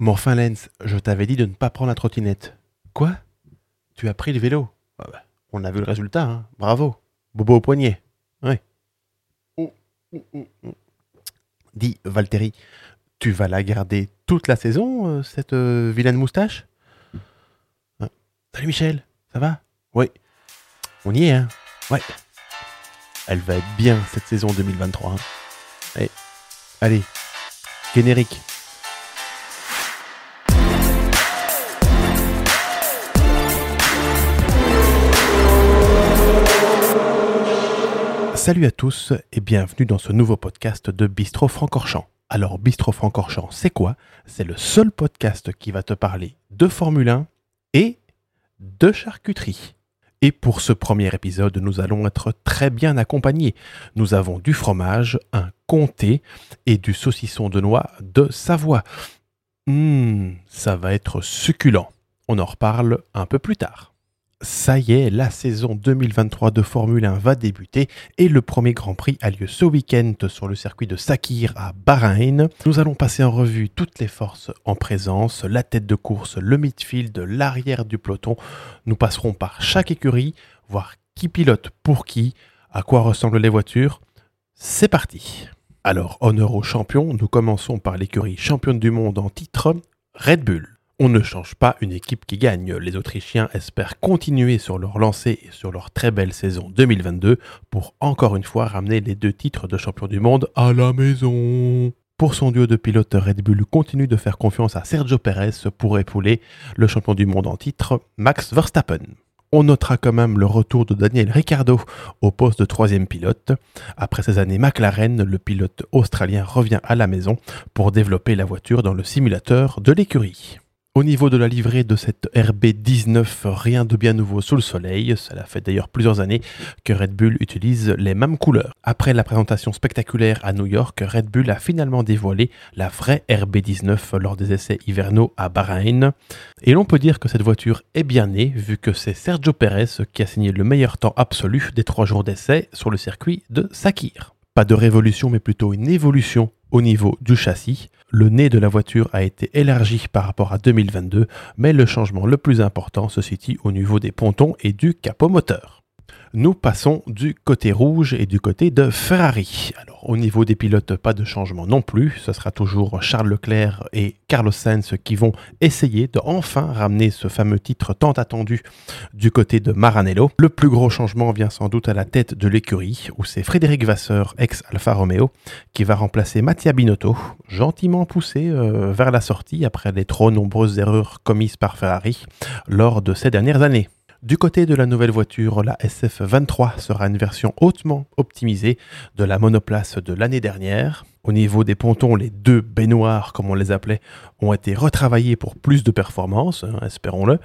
Mon enfin, Lens, je t'avais dit de ne pas prendre la trottinette. Quoi? Tu as pris le vélo? Ah bah, On a vu le résultat, hein. Bravo. Bobo au poignet. Ouais. Oh, oh, oh. Dis, Valtteri, tu vas la garder toute la saison, euh, cette euh, vilaine moustache? Hein? Salut Michel, ça va? Oui. On y est, hein Ouais. Elle va être bien cette saison 2023. hein. Allez, allez, générique. Salut à tous et bienvenue dans ce nouveau podcast de Bistro Francorchamps. Alors Bistro Francorchamps, c'est quoi? C'est le seul podcast qui va te parler de Formule 1 et de charcuterie. Et pour ce premier épisode, nous allons être très bien accompagnés. Nous avons du fromage, un comté et du saucisson de noix de Savoie. Hum, ça va être succulent. On en reparle un peu plus tard. Ça y est, la saison 2023 de Formule 1 va débuter et le premier Grand Prix a lieu ce week-end sur le circuit de Sakir à Bahreïn. Nous allons passer en revue toutes les forces en présence, la tête de course, le midfield, l'arrière du peloton. Nous passerons par chaque écurie, voir qui pilote pour qui, à quoi ressemblent les voitures. C'est parti Alors, honneur aux champions, nous commençons par l'écurie championne du monde en titre, Red Bull. On ne change pas une équipe qui gagne. Les Autrichiens espèrent continuer sur leur lancée et sur leur très belle saison 2022 pour encore une fois ramener les deux titres de champion du monde à la maison. Pour son duo de pilotes, Red Bull continue de faire confiance à Sergio Perez pour épauler le champion du monde en titre, Max Verstappen. On notera quand même le retour de Daniel Ricciardo au poste de troisième pilote. Après ces années McLaren, le pilote australien revient à la maison pour développer la voiture dans le simulateur de l'écurie. Au niveau de la livrée de cette RB19, rien de bien nouveau sous le soleil. Cela fait d'ailleurs plusieurs années que Red Bull utilise les mêmes couleurs. Après la présentation spectaculaire à New York, Red Bull a finalement dévoilé la vraie RB19 lors des essais hivernaux à Bahreïn. Et l'on peut dire que cette voiture est bien née, vu que c'est Sergio Perez qui a signé le meilleur temps absolu des trois jours d'essai sur le circuit de Sakir. Pas de révolution, mais plutôt une évolution au niveau du châssis. Le nez de la voiture a été élargi par rapport à 2022, mais le changement le plus important se situe au niveau des pontons et du capot moteur. Nous passons du côté rouge et du côté de Ferrari. Alors au niveau des pilotes, pas de changement non plus. Ce sera toujours Charles Leclerc et Carlos Sainz qui vont essayer de enfin ramener ce fameux titre tant attendu du côté de Maranello. Le plus gros changement vient sans doute à la tête de l'écurie, où c'est Frédéric Vasseur, ex Alfa Romeo, qui va remplacer Mattia Binotto, gentiment poussé euh, vers la sortie après les trop nombreuses erreurs commises par Ferrari lors de ces dernières années. Du côté de la nouvelle voiture, la SF23 sera une version hautement optimisée de la monoplace de l'année dernière. Au niveau des pontons, les deux baignoires, comme on les appelait, ont été retravaillés pour plus de performance, hein, espérons-le.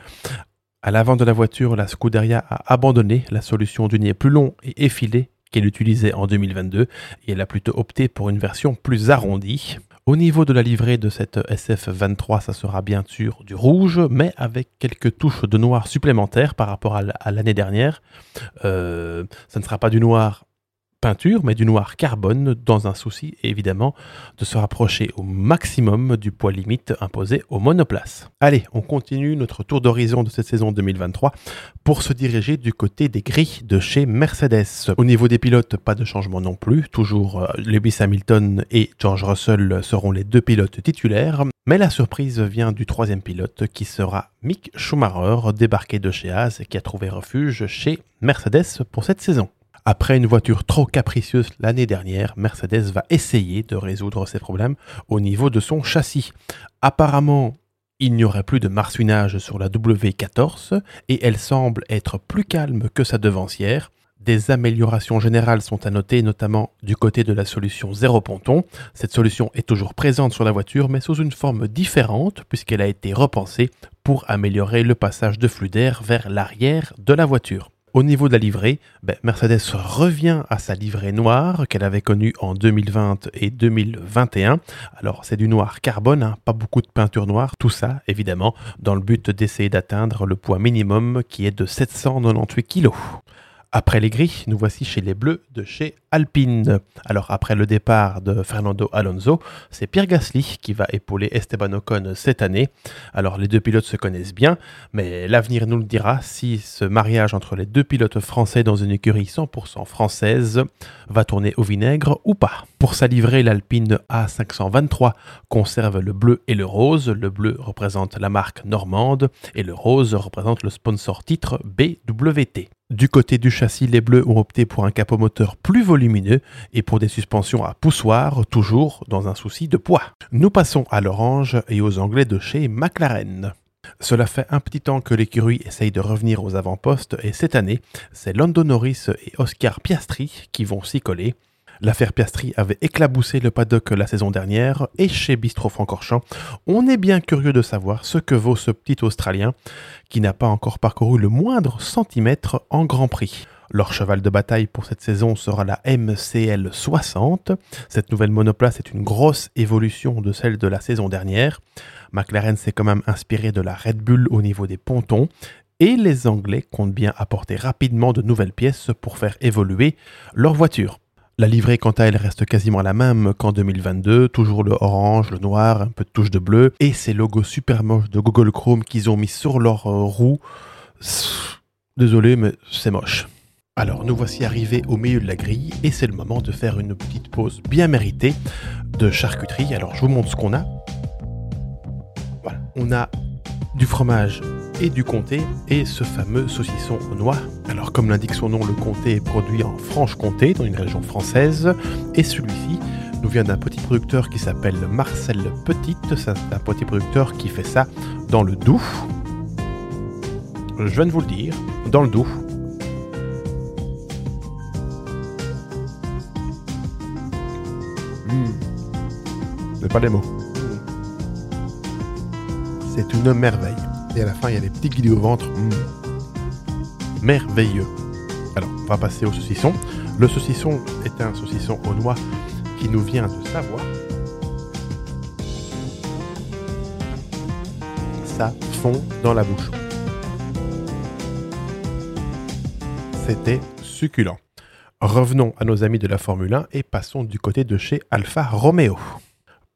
À l'avant de la voiture, la Scuderia a abandonné la solution du nez plus long et effilé qu'elle utilisait en 2022 et elle a plutôt opté pour une version plus arrondie. Au niveau de la livrée de cette SF23, ça sera bien sûr du rouge, mais avec quelques touches de noir supplémentaires par rapport à l'année dernière. Euh, ça ne sera pas du noir peinture, mais du noir carbone, dans un souci évidemment de se rapprocher au maximum du poids limite imposé aux monoplaces. Allez, on continue notre tour d'horizon de cette saison 2023 pour se diriger du côté des grilles de chez Mercedes. Au niveau des pilotes, pas de changement non plus, toujours euh, Lewis Hamilton et George Russell seront les deux pilotes titulaires, mais la surprise vient du troisième pilote qui sera Mick Schumacher, débarqué de chez Haas et qui a trouvé refuge chez Mercedes pour cette saison. Après une voiture trop capricieuse l'année dernière, Mercedes va essayer de résoudre ses problèmes au niveau de son châssis. Apparemment, il n'y aurait plus de marsouinage sur la W14 et elle semble être plus calme que sa devancière. Des améliorations générales sont à noter, notamment du côté de la solution zéro ponton. Cette solution est toujours présente sur la voiture, mais sous une forme différente, puisqu'elle a été repensée pour améliorer le passage de flux d'air vers l'arrière de la voiture. Au niveau de la livrée, ben, Mercedes revient à sa livrée noire qu'elle avait connue en 2020 et 2021. Alors c'est du noir carbone, hein, pas beaucoup de peinture noire, tout ça évidemment dans le but d'essayer d'atteindre le poids minimum qui est de 798 kg. Après les gris, nous voici chez les bleus de chez Alpine. Alors après le départ de Fernando Alonso, c'est Pierre Gasly qui va épauler Esteban Ocon cette année. Alors les deux pilotes se connaissent bien, mais l'avenir nous le dira si ce mariage entre les deux pilotes français dans une écurie 100% française va tourner au vinaigre ou pas. Pour sa livrée, l'Alpine A523 conserve le bleu et le rose. Le bleu représente la marque normande et le rose représente le sponsor titre BWT. Du côté du châssis, les bleus ont opté pour un capot moteur plus volumineux et pour des suspensions à poussoir, toujours dans un souci de poids. Nous passons à l'orange et aux anglais de chez McLaren. Cela fait un petit temps que l'écurie essaye de revenir aux avant-postes et cette année, c'est Lando Norris et Oscar Piastri qui vont s'y coller. L'affaire Piastri avait éclaboussé le paddock la saison dernière et chez Bistro Francorchamps, on est bien curieux de savoir ce que vaut ce petit Australien qui n'a pas encore parcouru le moindre centimètre en Grand Prix. Leur cheval de bataille pour cette saison sera la MCL 60. Cette nouvelle monoplace est une grosse évolution de celle de la saison dernière. McLaren s'est quand même inspiré de la Red Bull au niveau des pontons et les Anglais comptent bien apporter rapidement de nouvelles pièces pour faire évoluer leur voiture. La livrée, quant à elle, reste quasiment la même qu'en 2022. Toujours le orange, le noir, un peu de touche de bleu. Et ces logos super moches de Google Chrome qu'ils ont mis sur leur euh, roue. Désolé, mais c'est moche. Alors, nous voici arrivés au milieu de la grille et c'est le moment de faire une petite pause bien méritée de charcuterie. Alors, je vous montre ce qu'on a. Voilà, on a du fromage et du comté et ce fameux saucisson au noix. Alors comme l'indique son nom, le comté est produit en Franche-Comté, dans une région française, et celui-ci nous vient d'un petit producteur qui s'appelle Marcel Petite. C'est un petit producteur qui fait ça dans le Doubs. Je viens de vous le dire, dans le Doubs. Mmh. pas les mots. C'est une merveille. Et à la fin, il y a des petits guillis au ventre. Mmh. Merveilleux. Alors, on va passer au saucisson. Le saucisson est un saucisson aux noix qui nous vient de Savoie. Ça fond dans la bouche. C'était succulent. Revenons à nos amis de la Formule 1 et passons du côté de chez Alfa Romeo.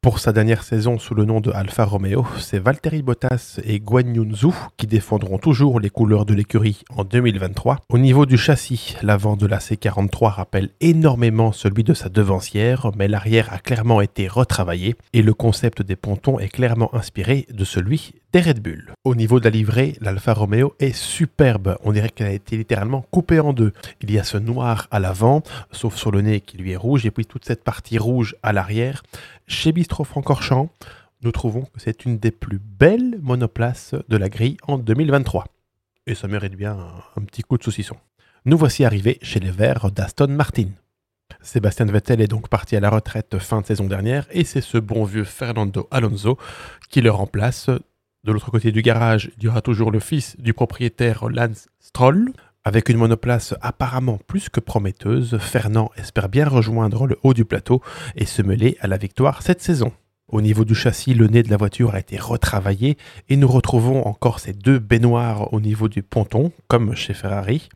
Pour sa dernière saison sous le nom de Alfa Romeo, c'est Valtteri Bottas et Guan Yunzu qui défendront toujours les couleurs de l'écurie en 2023. Au niveau du châssis, l'avant de la C43 rappelle énormément celui de sa devancière, mais l'arrière a clairement été retravaillé et le concept des pontons est clairement inspiré de celui des Red Bull. Au niveau de la livrée, l'Alfa Romeo est superbe. On dirait qu'elle a été littéralement coupée en deux. Il y a ce noir à l'avant, sauf sur le nez qui lui est rouge, et puis toute cette partie rouge à l'arrière. Chez Bistro Francorchamps, nous trouvons que c'est une des plus belles monoplaces de la grille en 2023. Et ça mérite bien un, un petit coup de saucisson. Nous voici arrivés chez les Verts d'Aston Martin. Sébastien Vettel est donc parti à la retraite fin de saison dernière et c'est ce bon vieux Fernando Alonso qui le remplace de l'autre côté du garage, il y aura toujours le fils du propriétaire Lance Stroll. Avec une monoplace apparemment plus que prometteuse, Fernand espère bien rejoindre le haut du plateau et se mêler à la victoire cette saison. Au niveau du châssis, le nez de la voiture a été retravaillé et nous retrouvons encore ces deux baignoires au niveau du ponton, comme chez Ferrari.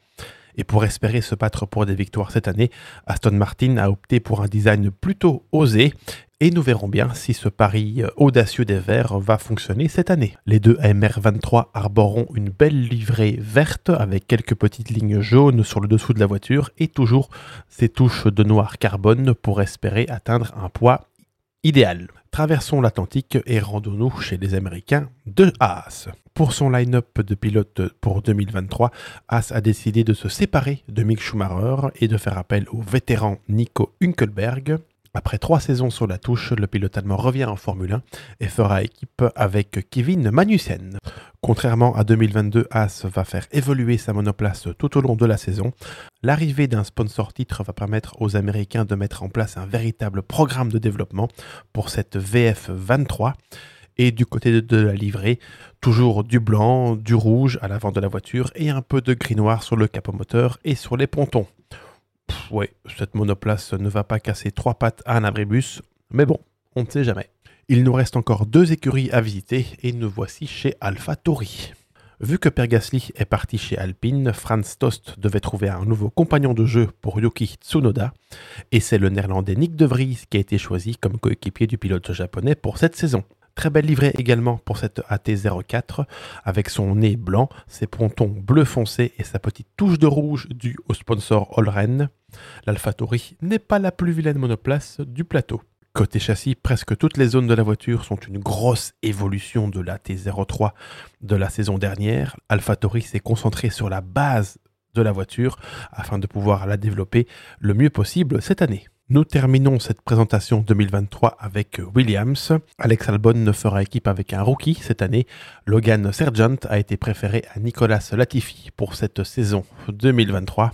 Et pour espérer se battre pour des victoires cette année, Aston Martin a opté pour un design plutôt osé et nous verrons bien si ce pari euh, audacieux des Verts va fonctionner cette année. Les deux AMR23 arboreront une belle livrée verte avec quelques petites lignes jaunes sur le dessous de la voiture et toujours ces touches de noir carbone pour espérer atteindre un poids idéal. Traversons l'Atlantique et rendons-nous chez les Américains de Haas. Pour son line-up de pilotes pour 2023, Haas a décidé de se séparer de Mick Schumacher et de faire appel au vétéran Nico Hünkelberg. Après trois saisons sur la touche, le pilote allemand revient en Formule 1 et fera équipe avec Kevin Magnussen. Contrairement à 2022, Haas va faire évoluer sa monoplace tout au long de la saison. L'arrivée d'un sponsor titre va permettre aux Américains de mettre en place un véritable programme de développement pour cette VF23. Et du côté de la livrée, toujours du blanc, du rouge à l'avant de la voiture et un peu de gris noir sur le capot moteur et sur les pontons ouais, cette monoplace ne va pas casser trois pattes à un abribus, mais bon, on ne sait jamais. Il nous reste encore deux écuries à visiter et nous voici chez AlphaTauri. Vu que Pergasly est parti chez Alpine, Franz Tost devait trouver un nouveau compagnon de jeu pour Yuki Tsunoda, et c'est le néerlandais Nick De Vries qui a été choisi comme coéquipier du pilote japonais pour cette saison. Très belle livrée également pour cette AT04 avec son nez blanc, ses pontons bleu foncé et sa petite touche de rouge due au sponsor Olren. L'AlphaTauri n'est pas la plus vilaine monoplace du plateau. Côté châssis, presque toutes les zones de la voiture sont une grosse évolution de la T03 de la saison dernière. AlphaTauri s'est concentré sur la base de la voiture afin de pouvoir la développer le mieux possible cette année. Nous terminons cette présentation 2023 avec Williams. Alex Albon ne fera équipe avec un rookie cette année. Logan Sergent a été préféré à Nicolas Latifi pour cette saison 2023.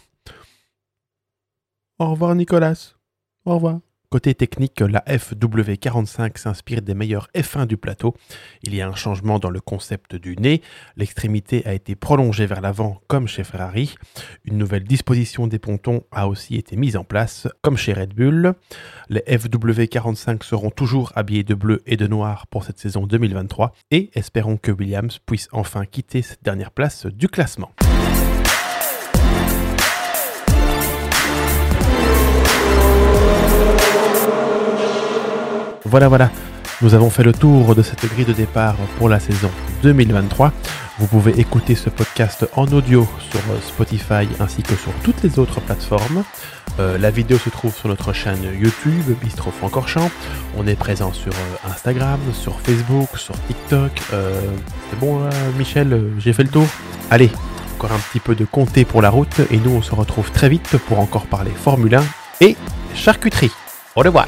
Au revoir Nicolas. Au revoir. Côté technique, la FW45 s'inspire des meilleurs F1 du plateau. Il y a un changement dans le concept du nez. L'extrémité a été prolongée vers l'avant comme chez Ferrari. Une nouvelle disposition des pontons a aussi été mise en place comme chez Red Bull. Les FW45 seront toujours habillés de bleu et de noir pour cette saison 2023 et espérons que Williams puisse enfin quitter cette dernière place du classement. Voilà, voilà. Nous avons fait le tour de cette grille de départ pour la saison 2023. Vous pouvez écouter ce podcast en audio sur euh, Spotify ainsi que sur toutes les autres plateformes. Euh, la vidéo se trouve sur notre chaîne YouTube, Bistro Francorchamps. On est présent sur euh, Instagram, sur Facebook, sur TikTok. C'est bon, Michel, j'ai fait le tour Allez, encore un petit peu de compter pour la route et nous on se retrouve très vite pour encore parler Formule 1 et charcuterie. Au revoir